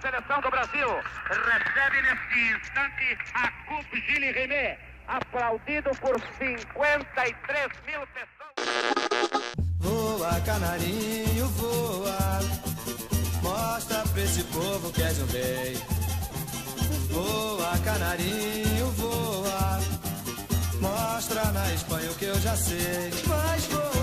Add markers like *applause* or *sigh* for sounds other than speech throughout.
seleção do Brasil. Recebe neste instante a Coupe Gilles René, aplaudido por 53 mil pessoas. Voa, canarinho, voa. Mostra pra esse povo que és um rei. Voa, canarinho, voa. Mostra na Espanha o que eu já sei. Mas voa.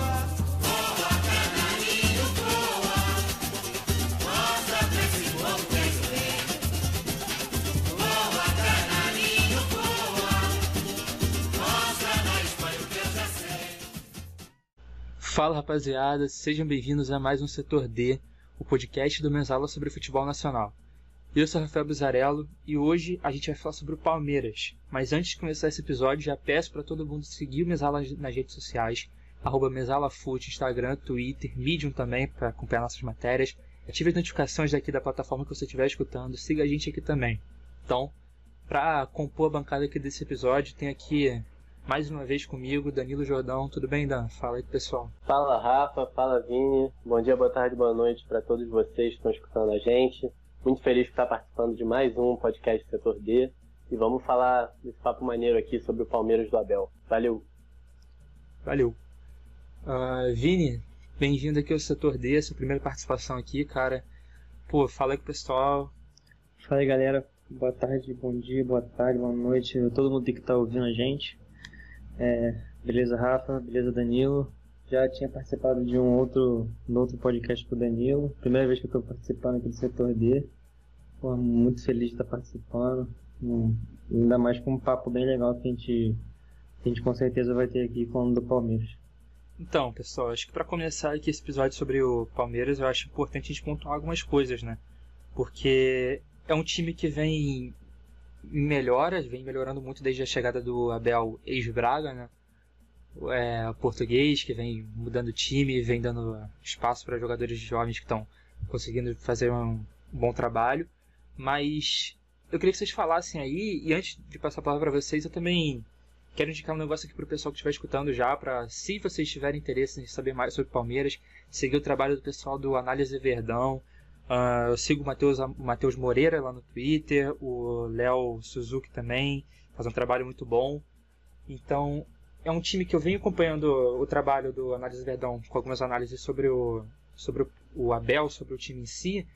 Fala rapaziada, sejam bem-vindos a mais um Setor D, o podcast do Mensala sobre futebol nacional. Eu sou Rafael Bizarello e hoje a gente vai falar sobre o Palmeiras. Mas antes de começar esse episódio, já peço para todo mundo seguir o Mesala nas redes sociais, arroba Instagram, Twitter, Medium também, para acompanhar nossas matérias. Ative as notificações daqui da plataforma que você estiver escutando, siga a gente aqui também. Então, para compor a bancada aqui desse episódio, tem aqui mais uma vez comigo, Danilo Jordão. Tudo bem, Dan? Fala aí pessoal. Fala, Rafa. Fala, Vini. Bom dia, boa tarde, boa noite para todos vocês que estão escutando a gente. Muito feliz de estar participando de mais um podcast Setor D. E vamos falar desse papo maneiro aqui sobre o Palmeiras do Abel. Valeu! Valeu! Uh, Vini, bem-vindo aqui ao Setor D, sua primeira participação aqui, cara. Pô, fala aí com o pessoal. Fala aí, galera. Boa tarde, bom dia, boa tarde, boa noite. Todo mundo que está ouvindo a gente. É, beleza, Rafa? Beleza, Danilo? Já tinha participado de um outro, um outro podcast com o Danilo. Primeira vez que eu estou participando aqui do setor D. Pô, muito feliz de estar participando. Um, ainda mais com um papo bem legal que a gente, que a gente com certeza vai ter aqui falando do Palmeiras. Então, pessoal, acho que para começar aqui esse episódio sobre o Palmeiras, eu acho importante a gente pontuar algumas coisas, né? Porque é um time que vem melhora, vem melhorando muito desde a chegada do Abel ex-Braga, né? É, português que vem mudando time, vem dando espaço para jogadores jovens que estão conseguindo fazer um bom trabalho. Mas eu queria que vocês falassem aí, e antes de passar a palavra para vocês, eu também quero indicar um negócio aqui para o pessoal que estiver escutando já, para se vocês tiverem interesse em saber mais sobre Palmeiras, seguir o trabalho do pessoal do Análise Verdão, Uh, eu sigo o Matheus Moreira lá no Twitter, o Léo Suzuki também, faz um trabalho muito bom. Então, é um time que eu venho acompanhando o trabalho do Análise Verdão com algumas análises sobre o, sobre o Abel, sobre o time em si,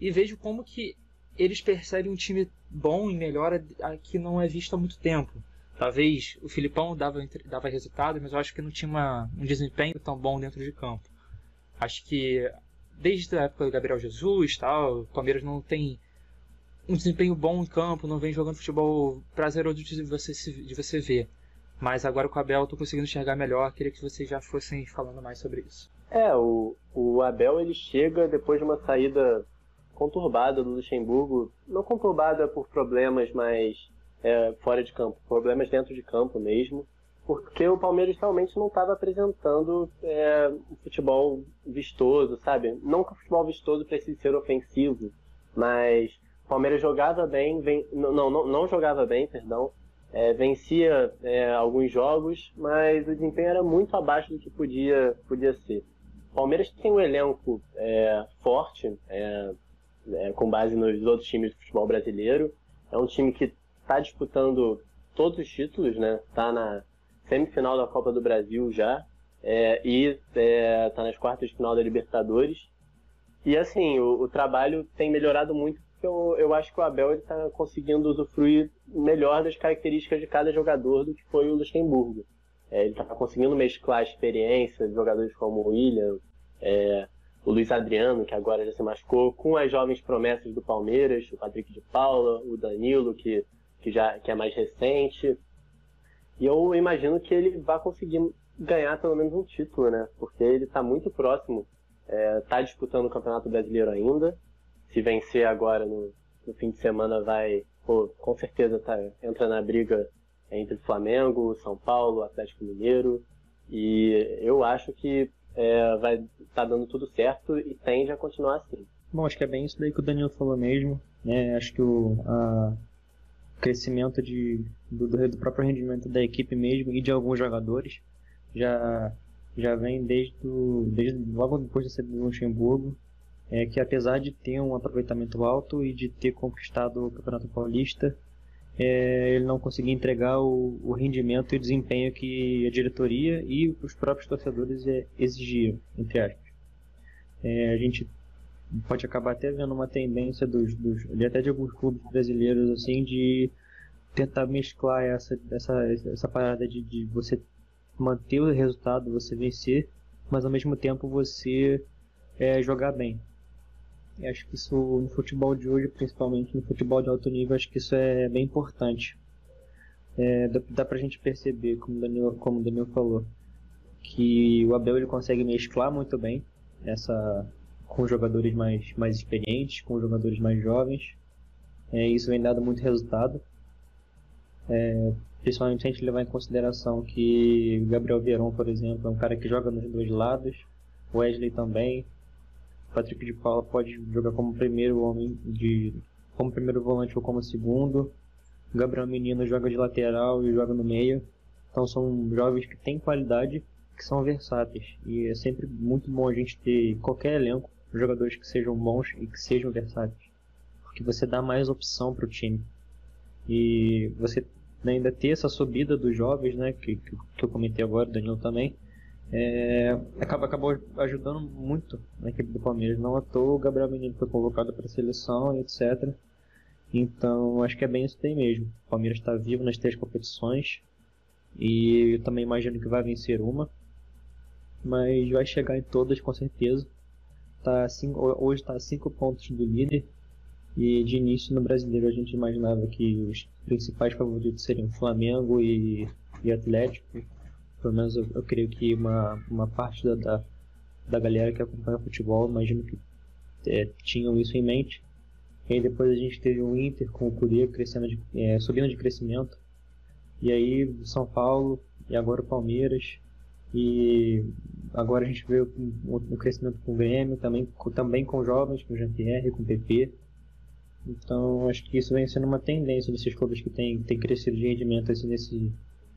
e vejo como que eles percebem um time bom e melhor que não é visto há muito tempo. Talvez o Filipão dava, dava resultado, mas eu acho que não tinha uma, um desempenho tão bom dentro de campo. Acho que desde a época do Gabriel Jesus tal, o Palmeiras não tem um desempenho bom em campo, não vem jogando futebol prazeroso de você, de você ver. Mas agora com o Abel eu tô conseguindo enxergar melhor, queria que vocês já fossem falando mais sobre isso. É, o, o Abel ele chega depois de uma saída conturbada do Luxemburgo, não conturbada por problemas, mas é, fora de campo, problemas dentro de campo mesmo porque o Palmeiras realmente não estava apresentando é, um futebol vistoso, sabe? Não que o futebol vistoso precise ser ofensivo, mas o Palmeiras jogava bem, não, não, não jogava bem, perdão, é, vencia é, alguns jogos, mas o desempenho era muito abaixo do que podia, podia ser. O Palmeiras tem um elenco é, forte, é, é, com base nos outros times do futebol brasileiro. É um time que está disputando todos os títulos, né? Está na semifinal da Copa do Brasil já, é, e é, tá nas quartas de final da Libertadores. E assim, o, o trabalho tem melhorado muito, porque eu, eu acho que o Abel está conseguindo usufruir melhor das características de cada jogador do que foi o Luxemburgo. É, ele está conseguindo mesclar a experiência de jogadores como o William, é, o Luiz Adriano, que agora já se machucou, com as jovens promessas do Palmeiras, o Patrick de Paula, o Danilo, que, que já que é mais recente, e eu imagino que ele vai conseguir ganhar pelo menos um título, né? Porque ele está muito próximo, está é, disputando o Campeonato Brasileiro ainda. Se vencer agora no, no fim de semana, vai, pô, com certeza tá, entra na briga entre Flamengo, São Paulo, Atlético Mineiro. E eu acho que é, vai tá dando tudo certo e tende a continuar assim. Bom, acho que é bem isso daí que o Danilo falou mesmo. Né? Acho que o, a, crescimento de, do, do, próprio rendimento da equipe mesmo e de alguns jogadores já, já vem desde, do, desde logo depois da saída do Luxemburgo. é que apesar de ter um aproveitamento alto e de ter conquistado o Campeonato Paulista, é, ele não conseguia entregar o, o, rendimento e desempenho que a diretoria e os próprios torcedores é, exigiam, entre aspas. É, a gente pode acabar até vendo uma tendência dos, dos até de alguns clubes brasileiros assim de tentar mesclar essa essa, essa parada de, de você manter o resultado, você vencer, mas ao mesmo tempo você é, jogar bem. Acho que isso no futebol de hoje, principalmente no futebol de alto nível, acho que isso é bem importante. É, dá, dá pra gente perceber, como o Daniel, como Daniel falou, que o Abel ele consegue mesclar muito bem essa com jogadores mais, mais experientes, com jogadores mais jovens. É, isso vem dado muito resultado. É, principalmente se a gente levar em consideração que Gabriel Verón, por exemplo, é um cara que joga nos dois lados, Wesley também, Patrick de Paula pode jogar como primeiro homem de como primeiro volante ou como segundo. Gabriel Menino joga de lateral e joga no meio. Então são jovens que têm qualidade, que são versáteis. E é sempre muito bom a gente ter qualquer elenco, jogadores que sejam bons e que sejam versáteis. Porque você dá mais opção para o time. E você ainda ter essa subida dos jovens, né, que, que eu comentei agora, o Danilo também, é, acaba, acabou ajudando muito na equipe do Palmeiras. Não à toa o Gabriel Menino foi convocado para a seleção, etc. Então acho que é bem isso aí mesmo. O Palmeiras está vivo nas três competições e eu também imagino que vai vencer uma, mas vai chegar em todas com certeza. Tá cinco, hoje está a 5 pontos do líder e de início no brasileiro a gente imaginava que os principais favoritos seriam Flamengo e, e Atlético pelo menos eu, eu creio que uma, uma parte da, da, galera que acompanha futebol, imagino que é, tinham isso em mente. E aí depois a gente teve o Inter com o Curia crescendo de, é, subindo de crescimento. E aí São Paulo e agora o Palmeiras. E agora a gente vê o, crescimento com o Grêmio, também, também com jovens, com o Jean-Pierre, com o PP. Então acho que isso vem sendo uma tendência desses clubes que têm tem crescido de rendimento assim, nesse,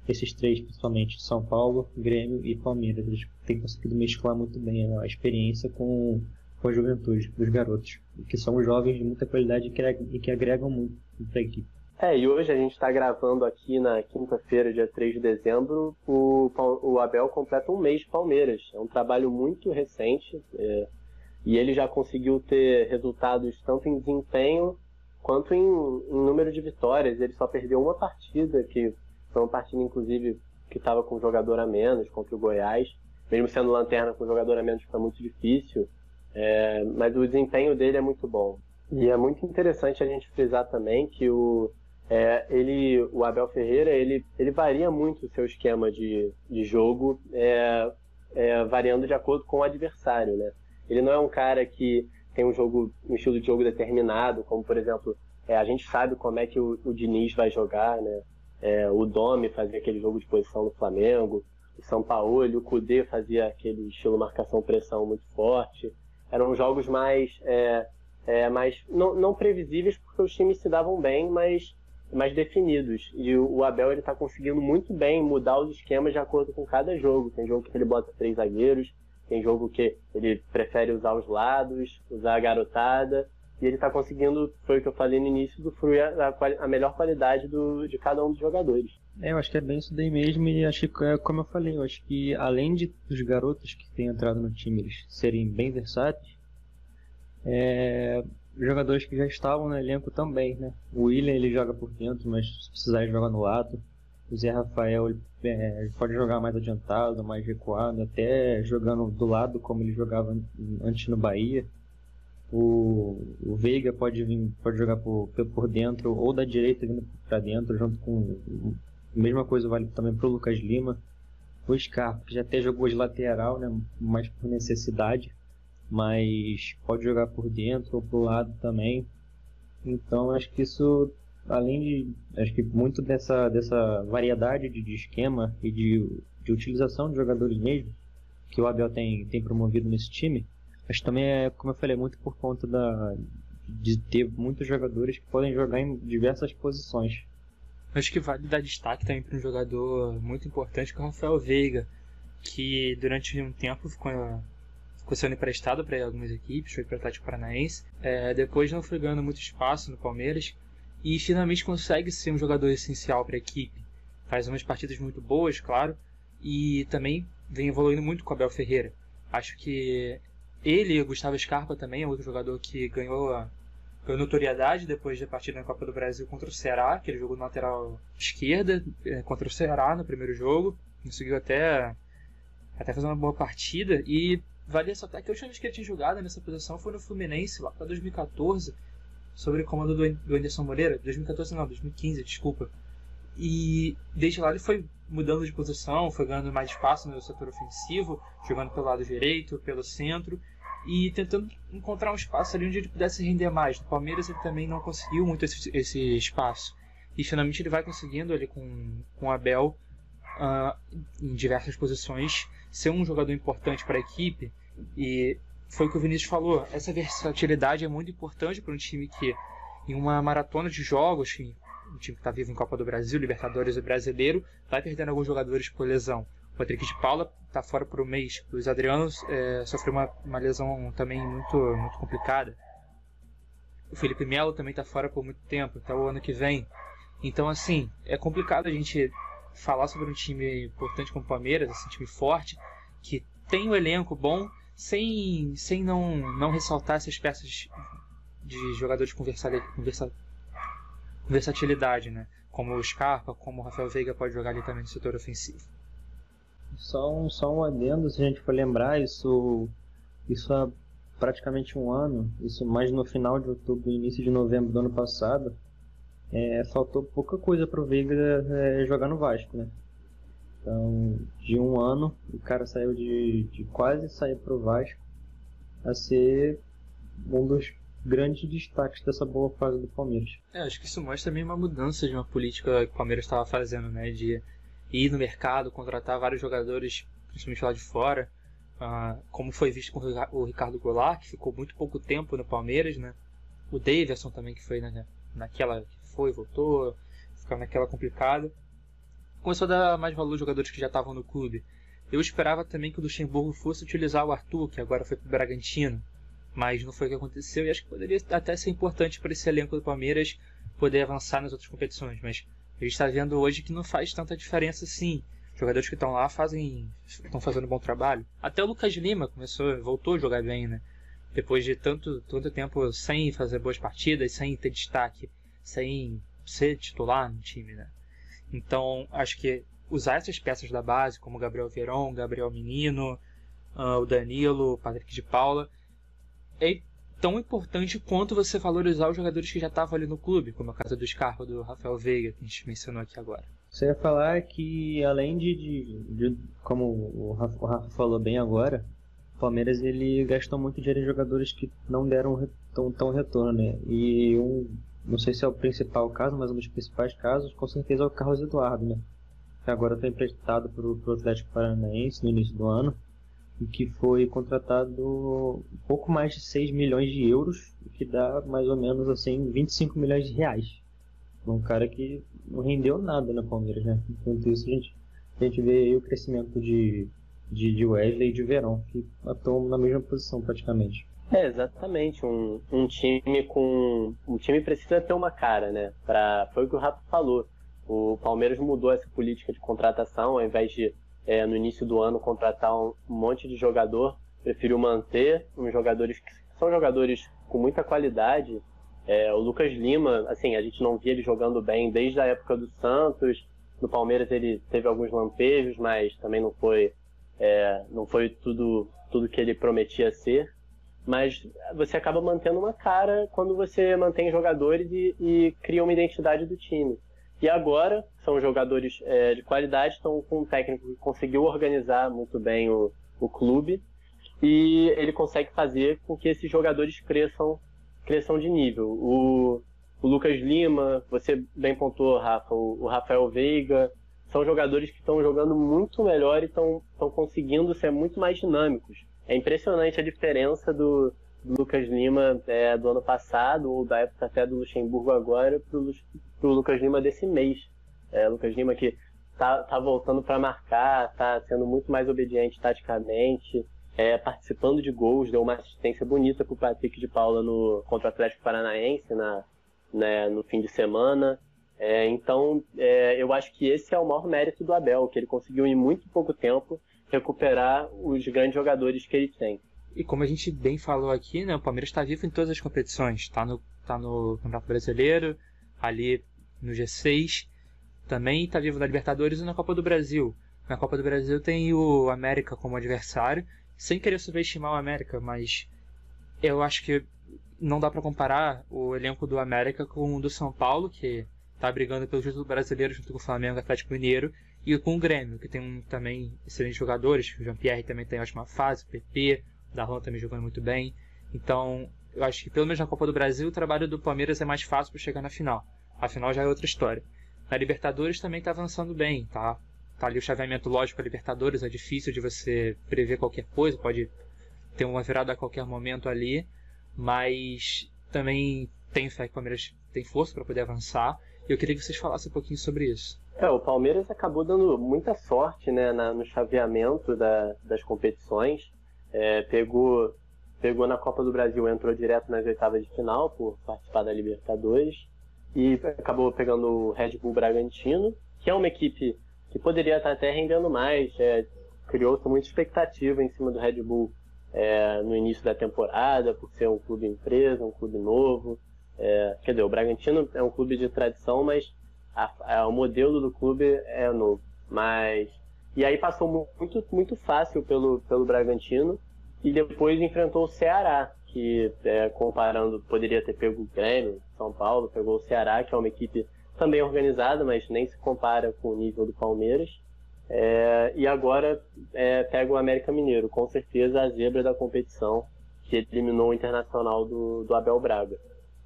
esses três, principalmente São Paulo, Grêmio e Palmeiras, eles têm conseguido mesclar muito bem a experiência com, com a juventude dos garotos, que são jovens de muita qualidade e que, e que agregam muito para a equipe. É, e hoje a gente está gravando aqui na quinta-feira, dia 3 de dezembro, o, o Abel completa um mês de Palmeiras. É um trabalho muito recente é, e ele já conseguiu ter resultados tanto em desempenho quanto em, em número de vitórias. Ele só perdeu uma partida, que foi uma partida, inclusive, que estava com jogador a menos contra o Goiás. Mesmo sendo lanterna com jogador a menos, foi muito difícil. É, mas o desempenho dele é muito bom. E é muito interessante a gente frisar também que o, é, ele, o Abel Ferreira ele, ele varia muito o seu esquema de, de jogo, é, é, variando de acordo com o adversário. Né? Ele não é um cara que tem um jogo, um estilo de jogo determinado, como por exemplo, é, a gente sabe como é que o, o Diniz vai jogar, né? É, o Domi fazia aquele jogo de posição no Flamengo, o São Paulo, o Cudê fazia aquele estilo marcação-pressão muito forte. Eram jogos mais, é, mais não, não, previsíveis porque os times se davam bem, mas mais definidos. E o, Abel ele está conseguindo muito bem mudar os esquemas de acordo com cada jogo. Tem jogo que ele bota três zagueiros, tem jogo que ele prefere usar os lados, usar a garotada e ele está conseguindo, foi o que eu falei no início, do a, a, a melhor qualidade do, de cada um dos jogadores. É, eu acho que é bem isso daí mesmo e acho que, é, como eu falei, eu acho que além de dos garotos que têm entrado no time eles serem bem versáteis, é, jogadores que já estavam no elenco também, né? O William ele joga por dentro, mas se precisar ele joga no lado. O Zé Rafael ele, é, pode jogar mais adiantado, mais recuado, até jogando do lado como ele jogava antes no Bahia. O, o Veiga pode vir, pode jogar por, por dentro ou da direita vindo para dentro, junto com mesma coisa vale também para o Lucas Lima. O Scarpa, que já até jogou de lateral, né, mais por necessidade, mas pode jogar por dentro ou pro lado também. Então acho que isso, além de, acho que muito dessa, dessa variedade de, de esquema e de, de utilização de jogadores mesmo, que o Abel tem, tem promovido nesse time, Acho que também é, como eu falei, muito por conta da, de ter muitos jogadores que podem jogar em diversas posições. Acho que vale dar destaque também para um jogador muito importante que é o Rafael Veiga, que durante um tempo ficou, ficou sendo emprestado para algumas equipes, foi para o Atlético Paranaense. É, depois não foi ganhando muito espaço no Palmeiras e finalmente consegue ser um jogador essencial para a equipe. Faz umas partidas muito boas, claro, e também vem evoluindo muito com o Abel Ferreira. Acho que ele e o Gustavo Scarpa também é outro jogador que ganhou, ganhou notoriedade depois da partida na Copa do Brasil contra o Ceará, que ele jogou na lateral esquerda é, contra o Ceará no primeiro jogo. Conseguiu até, até fazer uma boa partida e Vale ressaltar que a última vez que ele tinha jogado nessa posição foi no Fluminense, lá para 2014, sobre o comando do Anderson Moreira. 2014 não, 2015, desculpa. E desde lá ele foi mudando de posição, foi ganhando mais espaço no setor ofensivo, jogando pelo lado direito, pelo centro e tentando encontrar um espaço ali onde ele pudesse render mais. No Palmeiras ele também não conseguiu muito esse, esse espaço. E finalmente ele vai conseguindo ali com, com Abel uh, em diversas posições ser um jogador importante para a equipe e foi o que o Vinícius falou, essa versatilidade é muito importante para um time que, em uma maratona de jogos, um time que está vivo em Copa do Brasil, Libertadores e Brasileiro, vai perdendo alguns jogadores por lesão. O Patrick de Paula está fora por um mês. O Luiz Adriano é, sofreu uma, uma lesão também muito, muito complicada. O Felipe Melo também está fora por muito tempo, até o ano que vem. Então, assim, é complicado a gente falar sobre um time importante como o Palmeiras, assim, um time forte, que tem um elenco bom, sem, sem não, não ressaltar essas peças de jogadores com, versa, com, versa, com versatilidade, né? Como o Scarpa, como o Rafael Veiga pode jogar ali também no setor ofensivo. Só um, só um adendo, se a gente for lembrar, isso, isso há praticamente um ano, isso mais no final de outubro, início de novembro do ano passado, é, faltou pouca coisa para o Veiga é, jogar no Vasco, né? Então, de um ano, o cara saiu de, de quase sair para o Vasco a ser um dos grandes destaques dessa boa fase do Palmeiras. É, acho que isso mostra também uma mudança de uma política que o Palmeiras estava fazendo, né? De ir no mercado, contratar vários jogadores, principalmente lá de fora, uh, como foi visto com o Ricardo Goulart, que ficou muito pouco tempo no Palmeiras, né? O Davidson também, que foi né, naquela que foi, voltou, ficou naquela complicada começou a dar mais valor aos jogadores que já estavam no clube. Eu esperava também que o Luxemburgo fosse utilizar o Arthur, que agora foi para o Bragantino, mas não foi o que aconteceu e acho que poderia até ser importante para esse elenco do Palmeiras poder avançar nas outras competições, mas a gente está vendo hoje que não faz tanta diferença assim. Os jogadores que estão lá fazem estão fazendo um bom trabalho. Até o Lucas Lima começou, voltou a jogar bem, né? Depois de tanto, tanto tempo sem fazer boas partidas, sem ter destaque, sem ser titular no time, né? Então, acho que usar essas peças da base, como Gabriel Verón, Gabriel Menino, uh, o Danilo, o Patrick de Paula, é tão importante quanto você valorizar os jogadores que já estavam ali no clube, como a casa do Scarpa, do Rafael Veiga, que a gente mencionou aqui agora. Você ia falar que, além de, de, de como o Rafa, o Rafa, falou bem agora, o Palmeiras ele gastou muito dinheiro em jogadores que não deram tão, tão retorno, né? E um não sei se é o principal caso, mas um dos principais casos, com certeza é o Carlos Eduardo, né? Que agora está emprestado para o Atlético Paranaense no início do ano e que foi contratado um pouco mais de 6 milhões de euros, o que dá mais ou menos assim 25 milhões de reais. Um cara que não rendeu nada na Palmeiras, né? Enquanto isso a gente, a gente vê o crescimento de, de, de Wesley e de Verão, que atuam na mesma posição praticamente. É, exatamente. Um, um time com. Um time precisa ter uma cara, né? Pra, foi o que o Rafa falou. O Palmeiras mudou essa política de contratação, ao invés de, é, no início do ano, contratar um monte de jogador, preferiu manter uns jogadores que são jogadores com muita qualidade. É, o Lucas Lima, assim, a gente não via ele jogando bem desde a época do Santos. No Palmeiras ele teve alguns lampejos, mas também não foi, é, não foi tudo, tudo que ele prometia ser mas você acaba mantendo uma cara quando você mantém jogadores e, e cria uma identidade do time. E agora são jogadores é, de qualidade, estão com um técnico que conseguiu organizar muito bem o, o clube e ele consegue fazer com que esses jogadores cresçam, cresçam de nível. O, o Lucas Lima, você bem pontuou, Rafa, o, o Rafael Veiga, são jogadores que estão jogando muito melhor e estão conseguindo ser muito mais dinâmicos. É impressionante a diferença do, do Lucas Lima é, do ano passado, ou da época até do Luxemburgo agora, pro, pro Lucas Lima desse mês. É, Lucas Lima que tá, tá voltando para marcar, tá sendo muito mais obediente taticamente. é, participando de gols, deu uma assistência bonita para o Patrick de Paula no, contra o Atlético Paranaense na, né, no fim de semana. É, então, é, eu acho que esse é o maior mérito do Abel, que ele conseguiu em muito pouco tempo recuperar os grandes jogadores que ele tem. E como a gente bem falou aqui, né, o Palmeiras está vivo em todas as competições. Está no, tá no Campeonato Brasileiro, ali no G6, também está vivo na Libertadores e na Copa do Brasil. Na Copa do Brasil tem o América como adversário, sem querer subestimar o América, mas eu acho que não dá para comparar o elenco do América com o do São Paulo, que está brigando pelo título brasileiro junto com o Flamengo e Atlético Mineiro, e com o Grêmio, que tem também excelentes jogadores, o Jean-Pierre também tem ótima fase, o PP, o Darlan também jogando muito bem. Então, eu acho que pelo menos na Copa do Brasil o trabalho do Palmeiras é mais fácil para chegar na final. A final já é outra história. Na Libertadores também está avançando bem, tá? Tá ali o chaveamento lógico a Libertadores, é difícil de você prever qualquer coisa, pode ter uma virada a qualquer momento ali, mas também tem fé que o Palmeiras tem força para poder avançar. E eu queria que vocês falassem um pouquinho sobre isso. É, o Palmeiras acabou dando muita sorte né, na, no chaveamento da, das competições. É, pegou, pegou na Copa do Brasil, entrou direto nas oitavas de final por participar da Libertadores e acabou pegando o Red Bull Bragantino, que é uma equipe que poderia estar até rendendo mais. É, Criou-se muita expectativa em cima do Red Bull é, no início da temporada, por ser um clube empresa, um clube novo. É, quer dizer, o Bragantino é um clube de tradição, mas a, a, o modelo do clube é novo. Mas e aí passou muito, muito fácil pelo, pelo Bragantino e depois enfrentou o Ceará, que é, comparando, poderia ter pego o Grêmio, São Paulo, pegou o Ceará, que é uma equipe também organizada, mas nem se compara com o nível do Palmeiras. É, e agora é, pega o América Mineiro, com certeza a zebra da competição, que eliminou o Internacional do, do Abel Braga.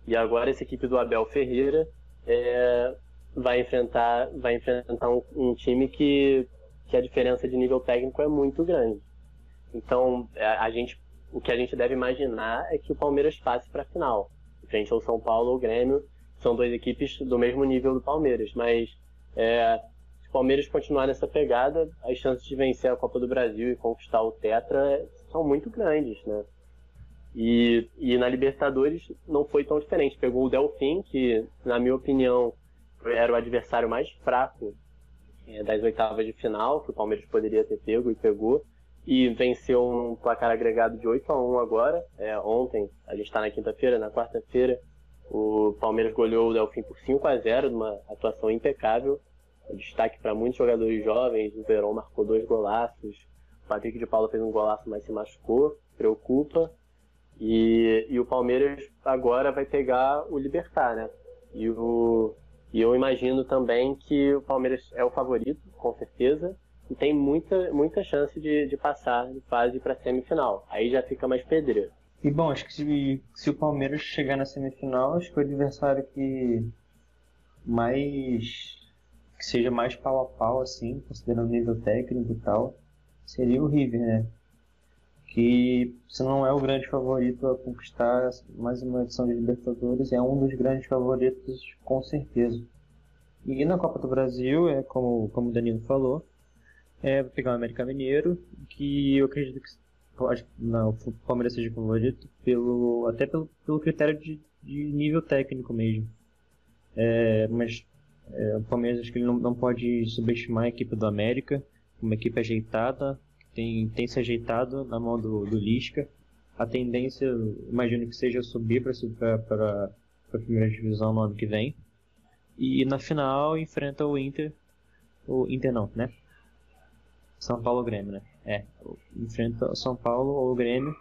E agora essa equipe do Abel Ferreira é, vai enfrentar, vai enfrentar um, um time que, que a diferença de nível técnico é muito grande. Então, a, a gente o que a gente deve imaginar é que o Palmeiras passe para a final, frente ao São Paulo ou Grêmio, são duas equipes do mesmo nível do Palmeiras, mas é, se o Palmeiras continuar nessa pegada, as chances de vencer a Copa do Brasil e conquistar o Tetra são muito grandes, né? E, e na Libertadores não foi tão diferente. Pegou o Delfim, que, na minha opinião, era o adversário mais fraco é, das oitavas de final, que o Palmeiras poderia ter pego e pegou e venceu um placar agregado de 8 a 1 agora. É, ontem, a gente está na quinta-feira, na quarta-feira, o Palmeiras goleou o Delfim por 5 a 0 numa atuação impecável. Destaque para muitos jogadores jovens, o Verón marcou dois golaços, o Patrick de Paula fez um golaço, mas se machucou, preocupa. E, e o Palmeiras agora vai pegar o Libertar, né? E, o, e eu imagino também que o Palmeiras é o favorito, com certeza, e tem muita, muita chance de, de passar de fase para semifinal. Aí já fica mais pedreiro. E bom, acho que se, se o Palmeiras chegar na semifinal, acho que o adversário que mais que seja mais pau a pau assim, considerando o nível técnico e tal, seria o River, né? Que se não é o grande favorito a conquistar mais uma edição de Libertadores, é um dos grandes favoritos com certeza. E na Copa do Brasil, é como, como o Danilo falou, é pegar o América Mineiro, que eu acredito que acho, não, o Palmeiras seja favorito, pelo, até pelo, pelo critério de, de nível técnico mesmo. É, mas é, o Palmeiras acho que ele não, não pode subestimar a equipe do América, uma equipe ajeitada, tem, tem se ajeitado na mão do, do Lisca. A tendência, imagino que seja subir para a primeira divisão no ano que vem. E na final enfrenta o Inter, o Inter não, né? São Paulo ou Grêmio, né? É, enfrenta São Paulo ou Grêmio,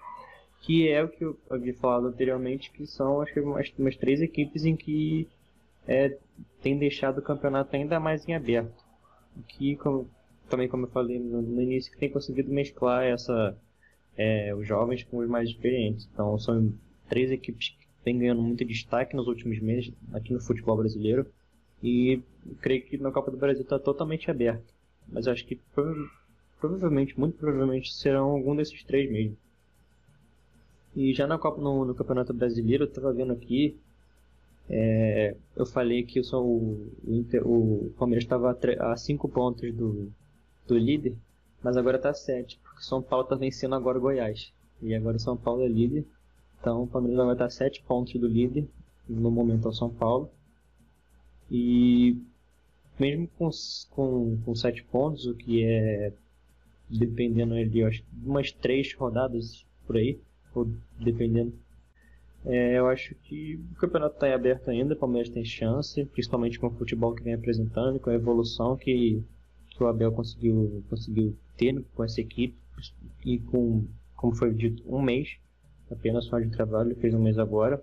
que é o que eu havia falado anteriormente, que são acho que umas, umas três equipes em que é, tem deixado o campeonato ainda mais em aberto. Que, como, também como eu falei no, no início, que tem conseguido mesclar essa, é, os jovens com os mais experientes. Então são três equipes que vêm ganhando muito destaque nos últimos meses aqui no futebol brasileiro. E creio que na Copa do Brasil está totalmente aberto. Mas acho que provavelmente, muito provavelmente, serão algum desses três mesmo. E já na Copa, no, no Campeonato Brasileiro, eu estava vendo aqui, é, eu falei que sou o, Inter, o Palmeiras estava a 5 pontos do, do líder, mas agora está a 7, porque São Paulo está vencendo agora o Goiás. E agora São Paulo é líder. Então o Palmeiras vai estar 7 pontos do líder. No momento é o São Paulo. E mesmo com, com, com 7 pontos, o que é dependendo ali, acho umas 3 rodadas por aí, ou dependendo. É, eu acho que o campeonato está aberto ainda, o Palmeiras tem chance, principalmente com o futebol que vem apresentando, com a evolução que, que o Abel conseguiu, conseguiu ter com essa equipe. E com, como foi dito, um mês. Apenas só de trabalho, fez um mês agora.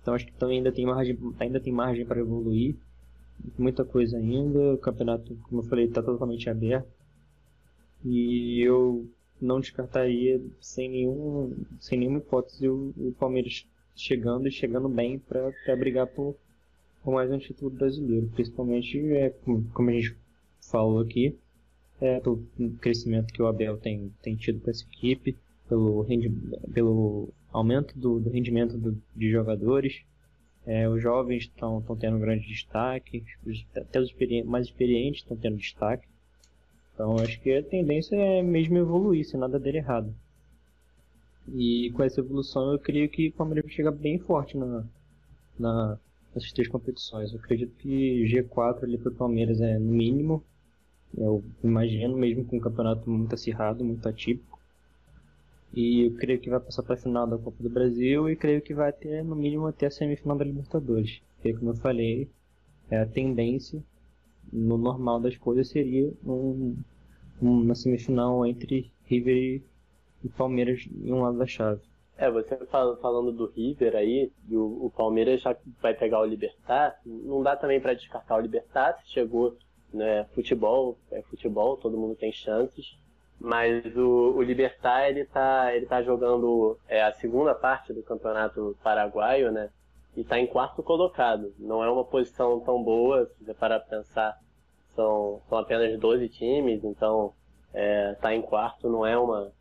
Então acho que também ainda tem margem, ainda tem margem para evoluir, muita coisa ainda. O campeonato, como eu falei, está totalmente aberto. E eu não descartaria sem nenhum, sem nenhuma hipótese o, o Palmeiras chegando e chegando bem para brigar por, por mais um título brasileiro, principalmente é, como a gente falou aqui, é, pelo crescimento que o Abel tem, tem tido com essa equipe, pelo, rendi, pelo aumento do, do rendimento do, de jogadores. É, os jovens estão tendo um grande destaque, até os experi mais experientes estão tendo destaque. Então acho que a tendência é mesmo evoluir, se nada der errado. E com essa evolução eu creio que o Palmeiras vai chegar bem forte na, na, nessas três competições. Eu acredito que G4 ali para o Palmeiras é no mínimo. Eu imagino, mesmo com um campeonato muito acirrado, muito atípico. E eu creio que vai passar para a final da Copa do Brasil e creio que vai ter no mínimo até a semifinal da Libertadores. Porque como eu falei, é a tendência no normal das coisas seria um, uma semifinal entre River e Palmeiras em um lado da chave. É, você falando do River aí, o, o Palmeiras já vai pegar o Libertar, não dá também para descartar o Libertar, chegou, né, futebol, é futebol, todo mundo tem chances, mas o, o Libertar ele tá, ele tá jogando é, a segunda parte do campeonato paraguaio, né, e está em quarto colocado. Não é uma posição tão boa, se você parar para pensar, são, são apenas 12 times, então está é, tá em quarto, não é uma.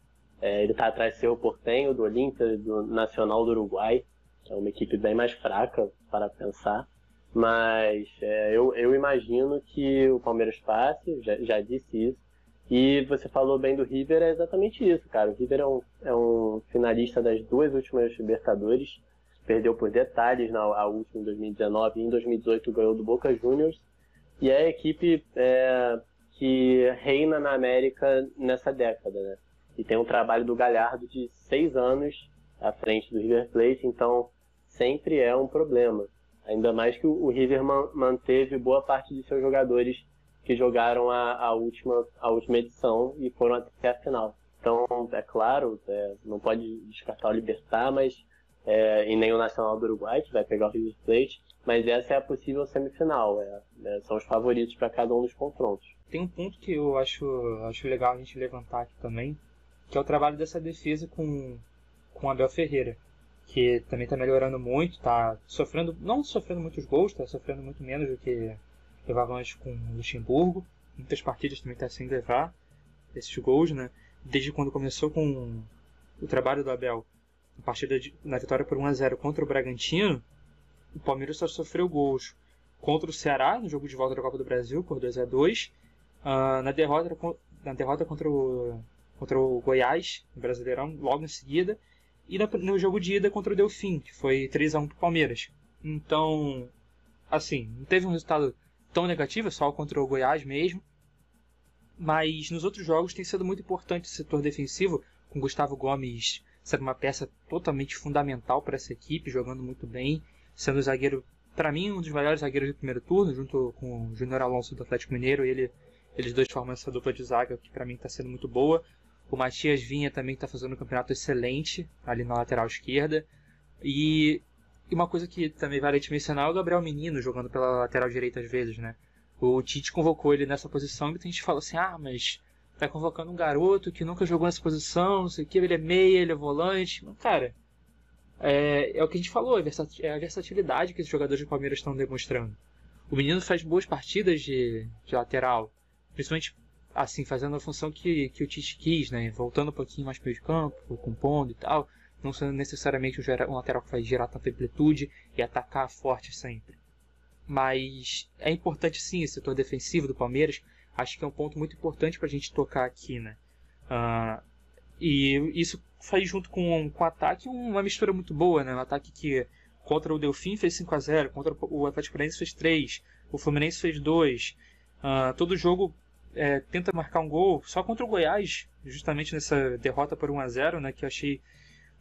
É, ele está atrás do seu Portenho, do Olímpia, do Nacional do Uruguai, é uma equipe bem mais fraca para pensar. Mas é, eu, eu imagino que o Palmeiras passe, já, já disse isso. E você falou bem do River, é exatamente isso, cara. O River é um, é um finalista das duas últimas Libertadores perdeu por detalhes na a última em 2019 e em 2018 ganhou do Boca Juniors. E é a equipe é, que reina na América nessa década, né? E tem um trabalho do Galhardo de seis anos à frente do River Plate, então sempre é um problema. Ainda mais que o River manteve boa parte de seus jogadores que jogaram a, a, última, a última edição e foram até a final. Então, é claro, é, não pode descartar o Libertar, mas é, e nem o Nacional do Uruguai, que vai pegar o River Plate, mas essa é a possível semifinal, é, é, são os favoritos para cada um dos confrontos. Tem um ponto que eu acho, acho legal a gente levantar aqui também, que é o trabalho dessa defesa com, com Abel Ferreira, que também está melhorando muito, está sofrendo, não sofrendo muitos gols, está sofrendo muito menos do que levava antes com o Luxemburgo, muitas partidas também está sem levar esses gols, né? Desde quando começou com o trabalho do Abel, na partida de, na vitória por 1 a 0 contra o Bragantino, o Palmeiras só sofreu gols contra o Ceará no jogo de volta da Copa do Brasil por 2 a 2 uh, na derrota na derrota contra o contra o Goiás no Brasileirão logo em seguida e no jogo de ida contra o Delfim que foi 3 a 1 para o Palmeiras então assim não teve um resultado tão negativo só contra o Goiás mesmo mas nos outros jogos tem sido muito importante o setor defensivo com Gustavo Gomes sendo uma peça totalmente fundamental para essa equipe, jogando muito bem, sendo o zagueiro, para mim, um dos melhores zagueiros do primeiro turno, junto com o Júnior Alonso do Atlético Mineiro, ele, eles dois formam essa dupla de zaga que para mim está sendo muito boa. O Matias Vinha também está fazendo um campeonato excelente ali na lateral esquerda. E, uma coisa que também vale te mencionar é o Gabriel Menino jogando pela lateral direita às vezes, né? O Tite convocou ele nessa posição e a gente fala assim: ah, mas tá convocando um garoto que nunca jogou nessa posição, não sei o que, ele é meia, ele é volante. Mas, cara, é, é o que a gente falou, é a versatilidade que os jogadores do Palmeiras estão demonstrando. O menino faz boas partidas de, de lateral, principalmente assim, fazendo a função que, que o Tite quis, né? Voltando um pouquinho mais para o campo, compondo e tal. Não sendo necessariamente um, lateral que vai gerar tanta amplitude e atacar forte sempre. Mas é importante sim esse setor defensivo do Palmeiras, acho que é um ponto muito importante para a gente tocar aqui, né? Uh, e isso faz junto com, com o ataque uma mistura muito boa, né? Um ataque que contra o Delfim fez 5 a 0 contra o Atlético Paranaense fez 3, o Fluminense fez 2. Uh, ah, todo jogo é, tenta marcar um gol, só contra o Goiás, justamente nessa derrota por 1 a 0 né? Que eu achei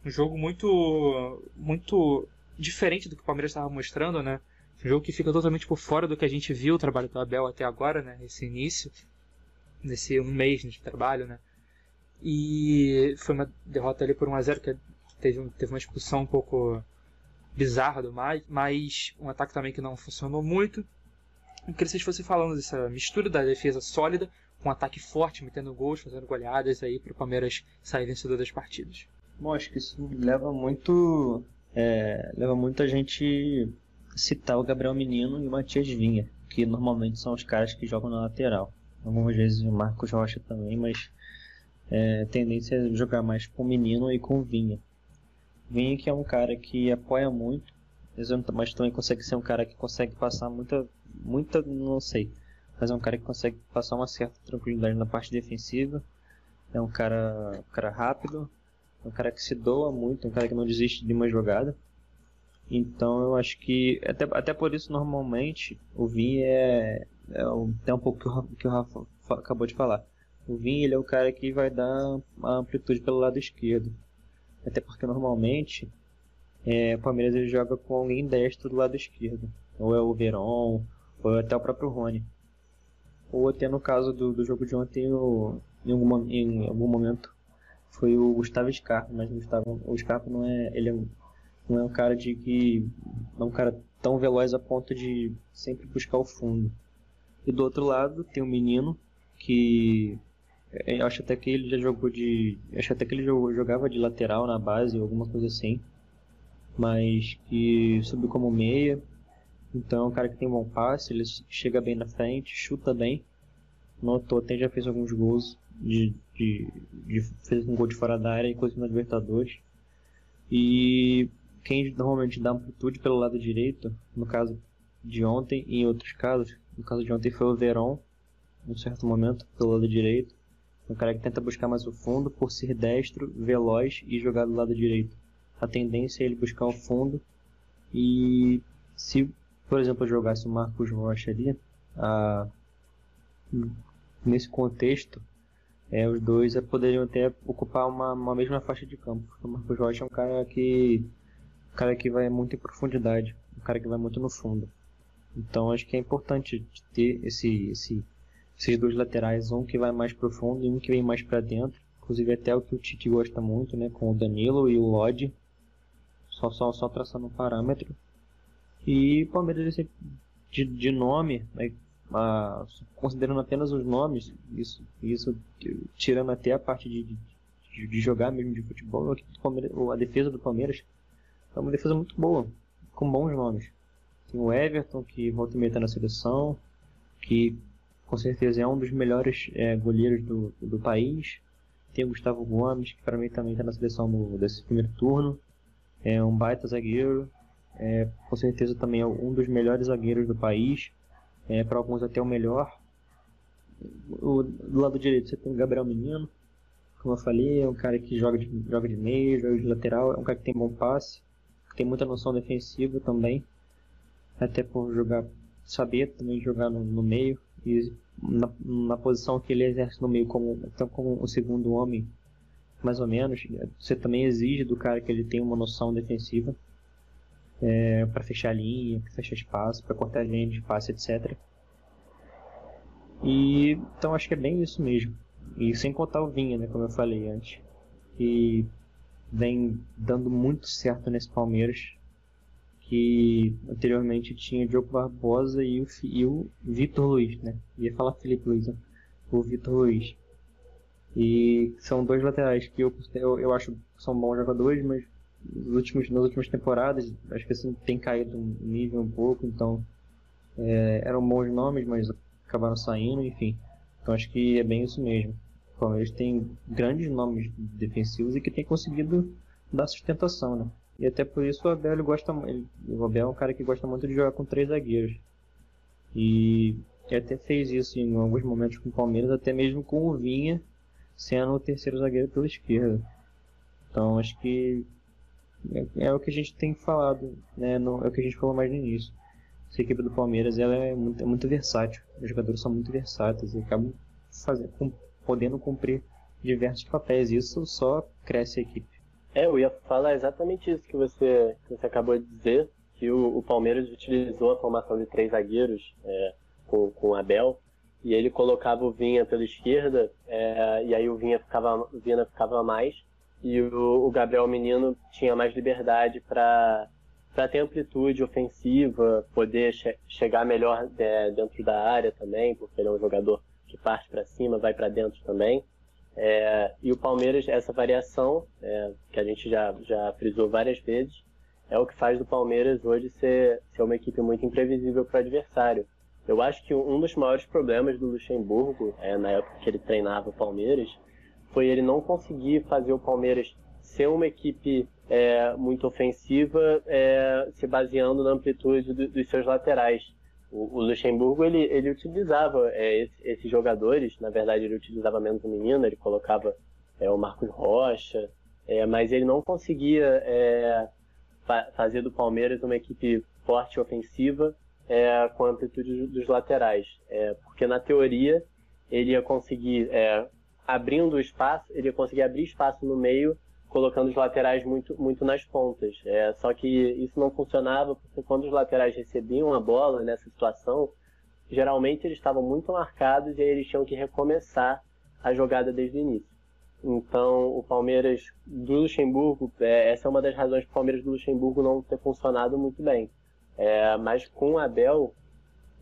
um jogo muito, muito diferente do que o Palmeiras estava mostrando, né? Um jogo que fica totalmente por fora do que a gente viu o trabalho do Abel até agora, né? Esse início, nesse um mês de trabalho, né? E foi uma derrota ali por 1x0, que teve, teve uma expulsão um pouco bizarra do Mike, mas um ataque também que não funcionou muito. Eu queria que vocês fossem falando dessa mistura da defesa sólida com um ataque forte, metendo gols, fazendo goleadas aí para o Palmeiras sair vencedor das partidas. Bom, acho que isso leva muito, é, leva muito a gente citar o Gabriel Menino e o Matias Vinha, que normalmente são os caras que jogam na lateral. Algumas vezes o Marcos Rocha também, mas é, tendência é jogar mais com o Menino e com o Vinha. Vinha que é um cara que apoia muito, mas também consegue ser um cara que consegue passar muita, muita, não sei, mas é um cara que consegue passar uma certa tranquilidade na parte defensiva. É um cara, um cara rápido, é um cara que se doa muito, um cara que não desiste de uma jogada. Então eu acho que, até, até por isso normalmente, o Vim é, é até um pouco que o, que o Rafa acabou de falar. O Vim ele é o cara que vai dar a amplitude pelo lado esquerdo. Até porque normalmente é, o Palmeiras ele joga com alguém destro do lado esquerdo. Ou é o Veron, é até o próprio Rony. Ou até no caso do, do jogo de ontem, o, em, algum, em algum momento, foi o Gustavo Scarpa, mas o, Gustavo, o Scarpa não é, ele é não é um cara de que é um cara tão veloz a ponto de sempre buscar o fundo. E do outro lado tem um menino que é, eu acho até que ele já jogou de, acho até que ele jogava de lateral na base, alguma coisa assim, mas que subiu como meia. Então um cara que tem bom passe, ele chega bem na frente, chuta bem. Notou até já fez alguns gols de, de, de fez um gol de fora da área, inclusive na Libertadores. E quem normalmente dá amplitude pelo lado direito, no caso de ontem e em outros casos, no caso de ontem foi o Verón, em certo momento, pelo lado direito. Um cara que tenta buscar mais o fundo por ser destro, veloz e jogar do lado direito. A tendência é ele buscar o fundo e se, por exemplo, jogasse o Marcos Rocha ali, nesse contexto, é, os dois poderiam até ocupar uma, uma mesma faixa de campo. O Marcos Rocha é um cara que cara que vai muito em profundidade, um cara que vai muito no fundo. Então acho que é importante ter esse, esse, esses dois laterais, um que vai mais profundo e um que vem mais para dentro. Inclusive até o que o Tite gosta muito, né, com o Danilo e o Lodge. Só, só, só traçando um parâmetro. E o Palmeiras de, de nome, né, considerando apenas os nomes, isso, isso tirando até a parte de, de, de jogar mesmo de futebol, a defesa do Palmeiras é uma defesa muito boa, com bons nomes. Tem o Everton, que volta e meia tá na seleção, que com certeza é um dos melhores é, goleiros do, do país. Tem o Gustavo Gomes, que para mim também está na seleção no, desse primeiro turno. É um baita zagueiro. É, com certeza também é um dos melhores zagueiros do país. É, para alguns até o melhor. O, do lado direito você tem o Gabriel Menino, como eu falei, é um cara que joga de, joga de meio, joga de lateral, é um cara que tem bom passe tem muita noção defensiva também, até por jogar, saber também jogar no, no meio e na, na, posição que ele exerce no meio como então como o segundo homem, mais ou menos, você também exige do cara que ele tenha uma noção defensiva é, para fechar linha, para fechar espaço, para cortar linha de passe, etc. E então acho que é bem isso mesmo. E sem contar o Vinha, né, como eu falei antes. E vem dando muito certo nesse Palmeiras, que anteriormente tinha Diogo Barbosa e o, e o Vitor Luiz, né? Ia falar Felipe Luiz, né? o Vitor Luiz. E são dois laterais que eu, eu, eu acho que são bons jogadores, mas nos últimos, nas últimas temporadas acho que assim tem caído um nível um pouco, então é, eram bons nomes, mas acabaram saindo, enfim. Então acho que é bem isso mesmo. O Palmeiras tem grandes nomes defensivos e que tem conseguido dar sustentação, né? E até por isso o Abel ele gosta, ele, o Abel é um cara que gosta muito de jogar com três zagueiros. E ele até fez isso em alguns momentos com o Palmeiras, até mesmo com o Vinha sendo o terceiro zagueiro pela esquerda. Então acho que é, é o que a gente tem falado, né? É o que a gente falou mais no início. Essa equipe do Palmeiras ela é muito, é muito versátil. Os jogadores são muito versáteis e acabam fazendo, com, podendo cumprir diversos papéis. Isso só cresce a equipe. É, eu ia falar exatamente isso que você, que você acabou de dizer, que o, o Palmeiras utilizou a formação de três zagueiros é, com, com o Abel, e ele colocava o Vinha pela esquerda, é, e aí o Vinha ficava, o Vinha ficava mais, e o, o Gabriel Menino tinha mais liberdade para para ter amplitude ofensiva, poder che chegar melhor é, dentro da área também, porque ele é um jogador que parte para cima, vai para dentro também. É, e o Palmeiras, essa variação, é, que a gente já, já frisou várias vezes, é o que faz do Palmeiras hoje ser, ser uma equipe muito imprevisível para o adversário. Eu acho que um dos maiores problemas do Luxemburgo, é, na época que ele treinava o Palmeiras, foi ele não conseguir fazer o Palmeiras ser uma equipe é, muito ofensiva, é, se baseando na amplitude do, dos seus laterais. O, o, Luxemburgo ele, ele utilizava é, esse, esses jogadores, na verdade ele utilizava menos o menino, ele colocava é, o Marcos Rocha, é, mas ele não conseguia é, fa fazer do Palmeiras uma equipe forte ofensiva com a amplitude dos laterais, porque na teoria ele ia conseguir abrindo espaço, ele ia conseguir abrir espaço no meio colocando os laterais muito, muito nas pontas. É, só que isso não funcionava porque quando os laterais recebiam a bola nessa situação, geralmente eles estavam muito marcados e aí eles tinham que recomeçar a jogada desde o início. Então, o Palmeiras do Luxemburgo, é, essa é uma das razões do Palmeiras do Luxemburgo não ter funcionado muito bem. É, mas com o Abel,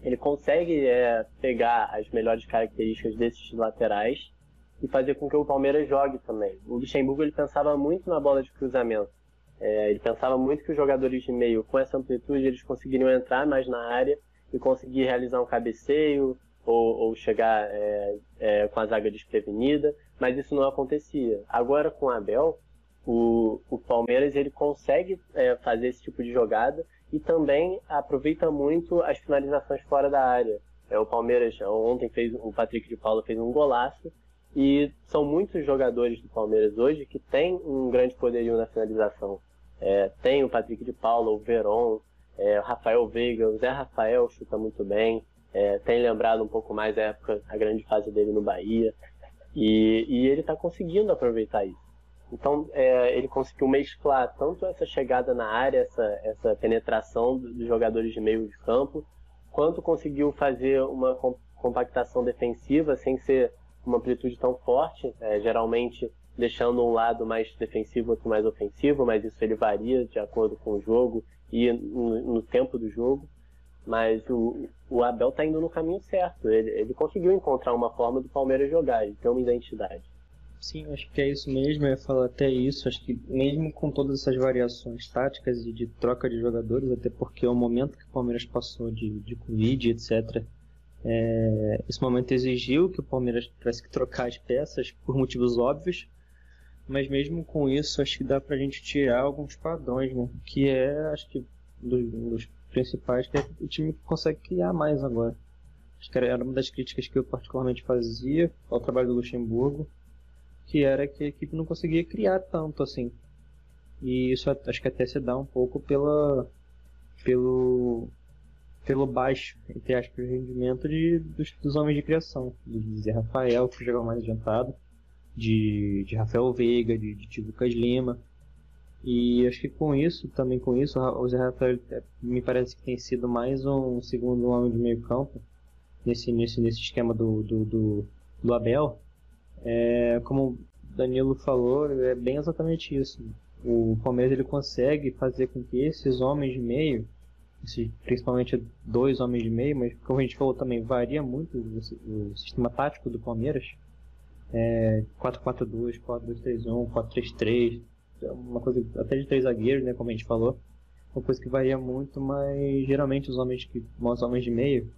ele consegue é, pegar as melhores características desses laterais e fazer com que o Palmeiras jogue também. O Luxemburgo ele pensava muito na bola de cruzamento. É, ele pensava muito que os jogadores de meio, com essa amplitude, eles conseguiriam entrar mais na área e conseguir realizar um cabeceio ou, ou chegar é, é, com a zaga desprevenida, mas isso não acontecia. Agora com o Abel, o, o Palmeiras ele consegue é, fazer esse tipo de jogada e também aproveita muito as finalizações fora da área. É, o Palmeiras ontem fez, o Patrick de Paula fez um golaço e são muitos jogadores do Palmeiras hoje que têm um grande poderio na finalização. É, tem o Patrick de Paula, o Veron, é, o Rafael Veiga, o Zé Rafael chuta muito bem. É, tem lembrado um pouco mais a época, a grande fase dele no Bahia. E, e ele está conseguindo aproveitar isso. Então, é, ele conseguiu mesclar tanto essa chegada na área, essa, essa penetração dos jogadores de meio de campo, quanto conseguiu fazer uma compactação defensiva sem ser uma amplitude tão forte, é, geralmente deixando um lado mais defensivo, outro mais ofensivo, mas isso ele varia de acordo com o jogo e no, no tempo do jogo. Mas o, o Abel está indo no caminho certo. Ele, ele conseguiu encontrar uma forma do Palmeiras jogar, de ter uma identidade. Sim, acho que é isso mesmo. Eu ia falar até isso. Acho que mesmo com todas essas variações táticas e de troca de jogadores, até porque é o momento que o Palmeiras passou de, de Covid, etc., é, esse momento exigiu que o Palmeiras tivesse que trocar as peças por motivos óbvios, mas mesmo com isso acho que dá pra gente tirar alguns padrões, né? Que é, acho que, um dos principais, que é o time que consegue criar mais agora. Acho que era uma das críticas que eu particularmente fazia ao trabalho do Luxemburgo, que era que a equipe não conseguia criar tanto assim. E isso acho que até se dá um pouco pela, pelo pelo baixo, entre aspas, rendimento de, dos, dos homens de criação. De Zé Rafael, que jogava mais adiantado, de, de Rafael Veiga, de, de Lucas Lima. E acho que com isso, também com isso, o Zé Rafael é, me parece que tem sido mais um segundo homem de meio campo nesse, nesse, nesse esquema do, do, do, do Abel. É, como o Danilo falou, é bem exatamente isso. O Palmeiras ele consegue fazer com que esses homens de meio principalmente dois homens de meio, mas como a gente falou também, varia muito o, o sistema tático do Palmeiras. É, 4-4-2, 4-2-3-1, 4-3-3, uma coisa até de três zagueiros, né, como a gente falou. Uma coisa que varia muito, mas geralmente os homens que os homens de meio,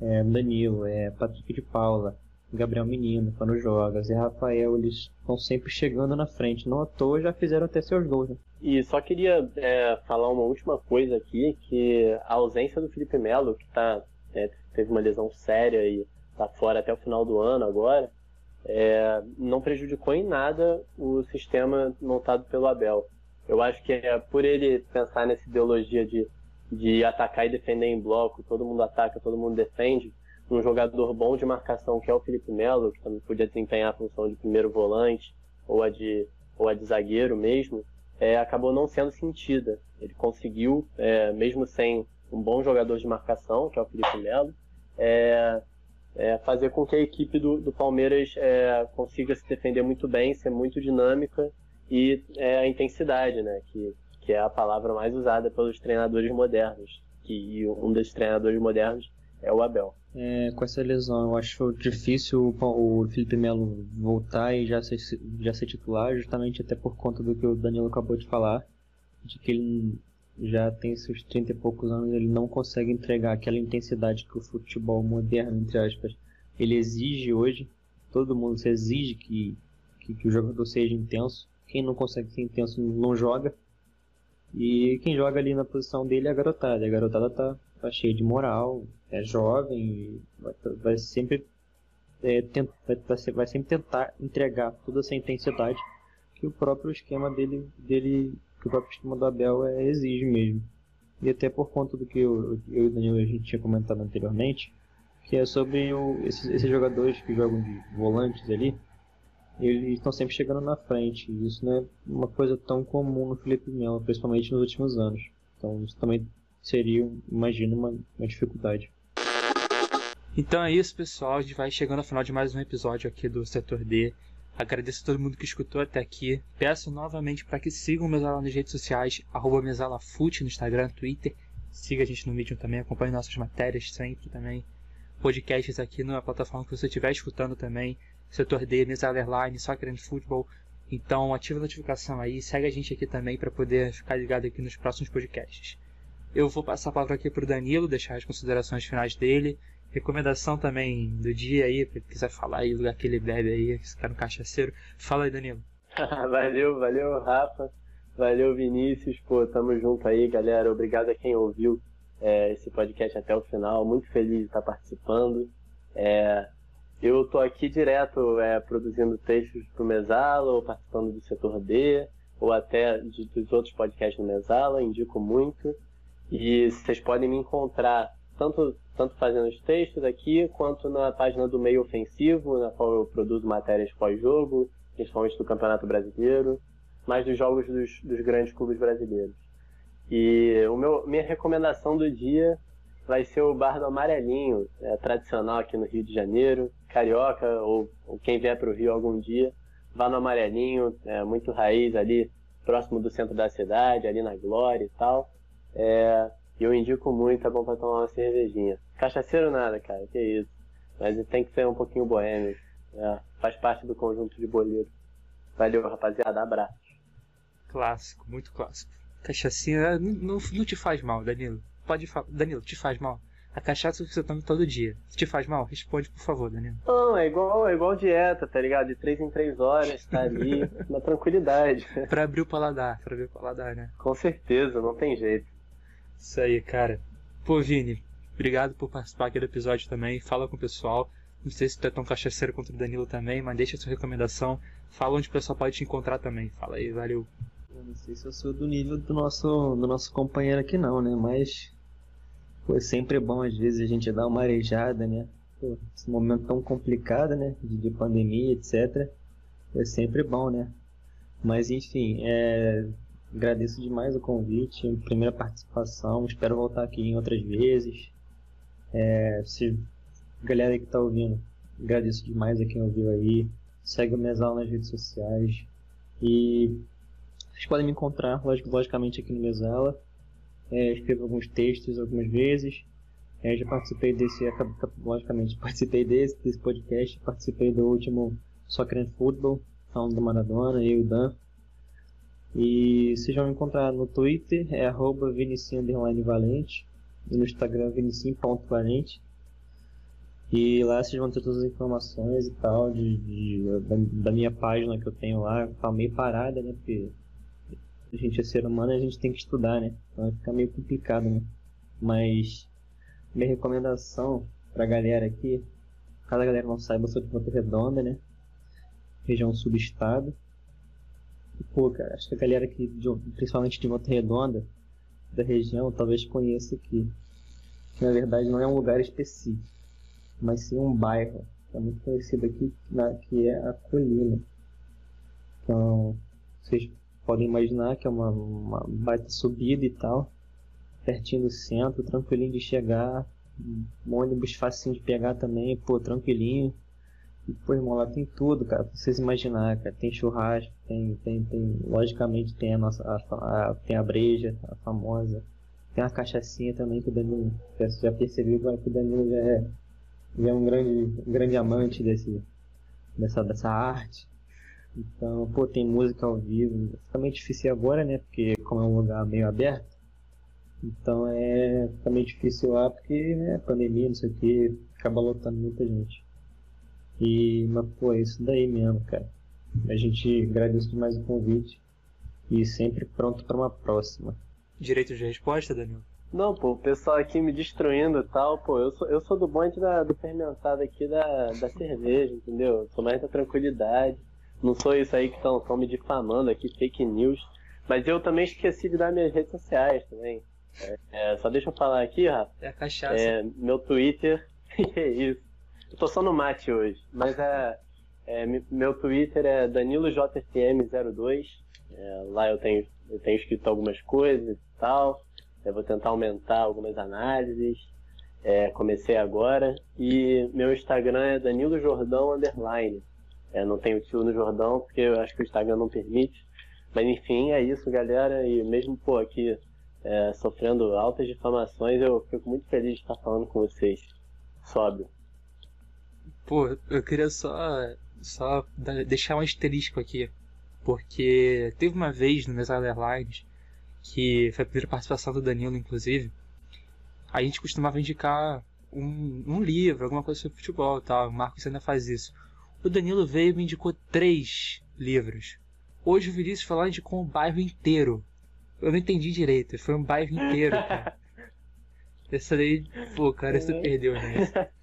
é, Danilo, é, Patrick de Paula, Gabriel Menino, quando joga, Zé Rafael, eles estão sempre chegando na frente. Não à toa já fizeram até seus gols. Né? E só queria é, falar uma última coisa aqui, que a ausência do Felipe Melo, que tá, é, teve uma lesão séria e está fora até o final do ano agora, é, não prejudicou em nada o sistema montado pelo Abel. Eu acho que é por ele pensar nessa ideologia de, de atacar e defender em bloco, todo mundo ataca, todo mundo defende, um jogador bom de marcação que é o Felipe Melo, que também podia desempenhar a função de primeiro volante ou a de, ou a de zagueiro mesmo, é, acabou não sendo sentida. Ele conseguiu, é, mesmo sem um bom jogador de marcação, que é o Felipe Melo, é, é, fazer com que a equipe do, do Palmeiras é, consiga se defender muito bem, ser muito dinâmica e é, a intensidade, né, que, que é a palavra mais usada pelos treinadores modernos, que um desses treinadores modernos é o Abel. É, com essa lesão, eu acho difícil o, Felipe Melo voltar e já ser, já ser titular, justamente até por conta do que o Danilo acabou de falar, de que ele já tem seus 30 e poucos anos, ele não consegue entregar aquela intensidade que o futebol moderno, entre aspas, ele exige hoje. Todo mundo se exige que, que, que o jogador seja intenso. Quem não consegue ser intenso não joga. E quem joga ali na posição dele é a garotada. A garotada tá, tá cheia de moral, é jovem, vai, vai sempre é, tenta, vai, vai sempre tentar entregar toda essa intensidade que o próprio esquema dele, dele que o próprio esquema do Abel é, exige mesmo. E até por conta do que eu, eu e o Danilo a gente tinha comentado anteriormente, que é sobre o, esses, esses, jogadores que jogam de volantes ali, eles estão sempre chegando na frente. E isso não é uma coisa tão comum no Felipe Melo, principalmente nos últimos anos. Então isso também seria, imagino, uma, uma dificuldade. Então é isso, pessoal. A gente vai chegando ao final de mais um episódio aqui do Setor D. Agradeço a todo mundo que escutou até aqui. Peço novamente para que sigam o Mesala nas redes sociais, arroba MesalaFute no Instagram, Twitter. Siga a gente no Medium também, acompanhe nossas matérias sempre também. Podcasts aqui na plataforma que você estiver escutando também. Setor D, Mesala Airline, só querendo futebol. Então ativa a notificação aí, segue a gente aqui também para poder ficar ligado aqui nos próximos podcasts. Eu vou passar a palavra aqui para o Danilo, deixar as considerações finais dele Recomendação também do dia aí, quem quiser falar aí, lugar que ele bebe aí, esse cara no cachaceiro. Fala aí, Danilo. *laughs* valeu, valeu, Rafa. Valeu, Vinícius. Pô, tamo junto aí, galera. Obrigado a quem ouviu é, esse podcast até o final. Muito feliz de estar participando. É, eu tô aqui direto é, produzindo textos pro Mesala, ou participando do setor D, ou até de, dos outros podcasts do Mesala, indico muito. E vocês podem me encontrar tanto, tanto fazendo os textos aqui, quanto na página do Meio Ofensivo, na qual eu produzo matérias pós-jogo, principalmente do Campeonato Brasileiro, mais dos jogos dos, dos grandes clubes brasileiros. E o meu, minha recomendação do dia vai ser o Bar do Amarelinho, é tradicional aqui no Rio de Janeiro, carioca ou, ou quem vier para o Rio algum dia, vá no Amarelinho, é muito raiz ali, próximo do centro da cidade, ali na Glória e tal. É, eu indico muito, é bom pra tomar uma cervejinha. Cachaceiro nada, cara, que isso. Mas tem que ser um pouquinho boêmio. É, faz parte do conjunto de boleiro. Valeu, rapaziada. Abraço. Clássico, muito clássico. Cachaçinha não, não, não te faz mal, Danilo. Pode falar. Danilo, te faz mal. A cachaça que você toma todo dia. Te faz mal, responde por favor, Danilo. Não, é igual, é igual dieta, tá ligado? De 3 em 3 horas, tá ali, *laughs* na tranquilidade. pra abrir o paladar, pra abrir o paladar, né? Com certeza, não tem jeito. Isso aí, cara. Pô, Vini, obrigado por participar aqui do episódio também. Fala com o pessoal. Não sei se tu é tão cachaceiro quanto o Danilo também, mas deixa a sua recomendação. Fala onde o pessoal pode te encontrar também. Fala aí, valeu. Eu não sei se eu sou do nível do nosso, do nosso companheiro aqui não, né? Mas pô, é sempre bom às vezes a gente dar uma arejada, né? Pô, esse momento tão complicado, né? De, de pandemia, etc. É sempre bom, né? Mas enfim, é, Agradeço demais o convite, primeira participação. Espero voltar aqui em outras vezes. É, se galera que está ouvindo, agradeço demais a quem ouviu aí. Segue o Mesal nas redes sociais. E vocês podem me encontrar, logicamente, aqui no Mesala. É, escrevo alguns textos algumas vezes. É, já participei desse, logicamente, *laughs* participei desse, desse podcast. Participei do último Soccer and Football, falando do Maradona, eu e o Dan. E vocês vão me encontrar no Twitter, é arroba e no Instagram vinicim.valente. E lá vocês vão ter todas as informações e tal de, de da, da, minha página que eu tenho lá. Tá meio parada, né? Porque a gente é ser humano e a gente tem que estudar, né? Então fica meio complicado, né? Mas minha recomendação pra galera aqui, caso a galera não saiba, eu sou de Ponta Redonda, né? região subestado. Pô, cara, acho que a galera que, principalmente de Volta Redonda, da região, talvez conheça aqui. Que, na verdade não é um lugar específico, mas sim um bairro, que é muito conhecido aqui, na, que é a Colina. Então, vocês podem imaginar que é uma, uma baita subida e tal, pertinho do centro, tranquilinho de chegar, um ônibus facinho de pegar também, pô, tranquilinho. E, pô, irmão, lá tem tudo, cara, pra vocês imaginar, cara. Tem churrasco, tem, tem, tem, logicamente tem a nossa, a, a, tem a breja, a famosa. Tem a cachaçinha também que o Danilo, já percebeu que o Danilo já é, já é um grande, grande amante desse, dessa, dessa arte. Então, pô, tem música ao vivo. Fica meio difícil agora, né? Porque como é um lugar meio aberto, então é meio difícil lá porque, né, pandemia, não sei o que, acaba lotando muita gente. E, mas, pô, é isso daí mesmo, cara. A gente agradece demais o convite e sempre pronto para uma próxima. Direito de resposta, Daniel? Não, pô, o pessoal aqui me destruindo e tal, pô, eu sou, eu sou do bonde da, do fermentado aqui da, da cerveja, entendeu? Eu sou mais da tranquilidade. Não sou isso aí que estão me difamando aqui, fake news. Mas eu também esqueci de dar minhas redes sociais também. É, é, só deixa eu falar aqui, Rafa. É a cachaça. É, meu Twitter. que *laughs* é isso. Eu tô só no mate hoje. Mas é, é meu Twitter é DaniloJFM02. É, lá eu tenho, eu tenho escrito algumas coisas e tal. Eu vou tentar aumentar algumas análises. É, comecei agora. E meu Instagram é Danilo Jordão Underline. É, não tenho tio no Jordão, porque eu acho que o Instagram não permite. Mas enfim, é isso, galera. E mesmo, pô, aqui é, sofrendo altas difamações, eu fico muito feliz de estar falando com vocês. Sobe. Pô, eu queria só, só deixar um asterisco aqui. Porque teve uma vez no Mesal Airlines, que foi a primeira participação do Danilo, inclusive, a gente costumava indicar um, um livro, alguma coisa sobre futebol e tal. O Marcos ainda faz isso. O Danilo veio e me indicou três livros. Hoje o Vinícius falou indicou um bairro inteiro. Eu não entendi direito. Foi um bairro inteiro, cara. *laughs* Essa daí, pô, cara, você perdeu, né? *laughs*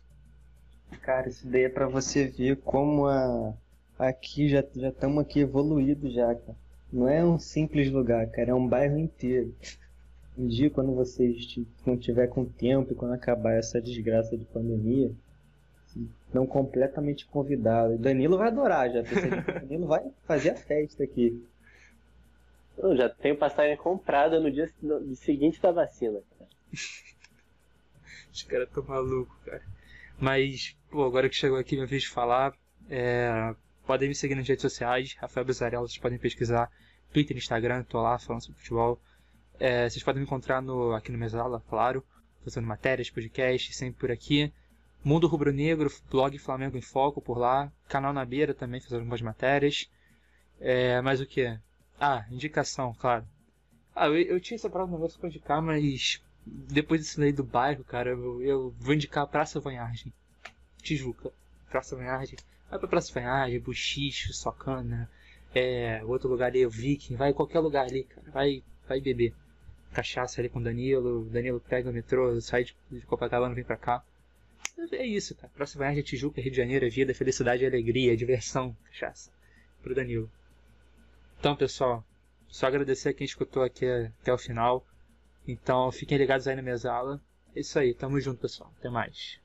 Cara, isso daí é pra você ver como a... aqui já estamos aqui evoluídos já, cara. Não é um simples lugar, cara, é um bairro inteiro. Um dia quando vocês não tiver com tempo e quando acabar essa desgraça de pandemia, não completamente convidado. Danilo vai adorar, já *laughs* Danilo vai fazer a festa aqui. Eu já tenho passagem comprada no dia seguinte da vacina, cara. Os caras tão malucos, cara. Mas, pô, agora que chegou aqui minha vez de falar, é... podem me seguir nas redes sociais, Rafael Bezarel, vocês podem pesquisar Twitter Instagram, tô lá falando sobre futebol. É, vocês podem me encontrar no, aqui no Mesala, claro, fazendo matérias, podcasts, sempre por aqui. Mundo Rubro Negro, blog Flamengo em Foco por lá. Canal na Beira também fazendo algumas matérias. É, mais o que? Ah, indicação, claro. Ah, eu, eu tinha separado um negócio pra indicar, mas depois desse lei do bairro, cara, eu, eu vou indicar a Praça Vanhagem. Tijuca. Praça Vanhagem. Vai pra Praça Vanhagem, Buchicho, Socana. É, outro lugar ali, o Viking. Vai qualquer lugar ali, cara. Vai, vai beber. Cachaça ali com Danilo. Danilo pega o metrô, sai de, de Copacabana, vem pra cá. É isso, cara. Próxima viagem é Tijuca, Rio de Janeiro, é vida, felicidade, alegria, diversão, cachaça. Pro Danilo. Então, pessoal, só agradecer a quem escutou aqui até o final. Então, fiquem ligados aí na minha aula. É isso aí, tamo junto, pessoal. Até mais.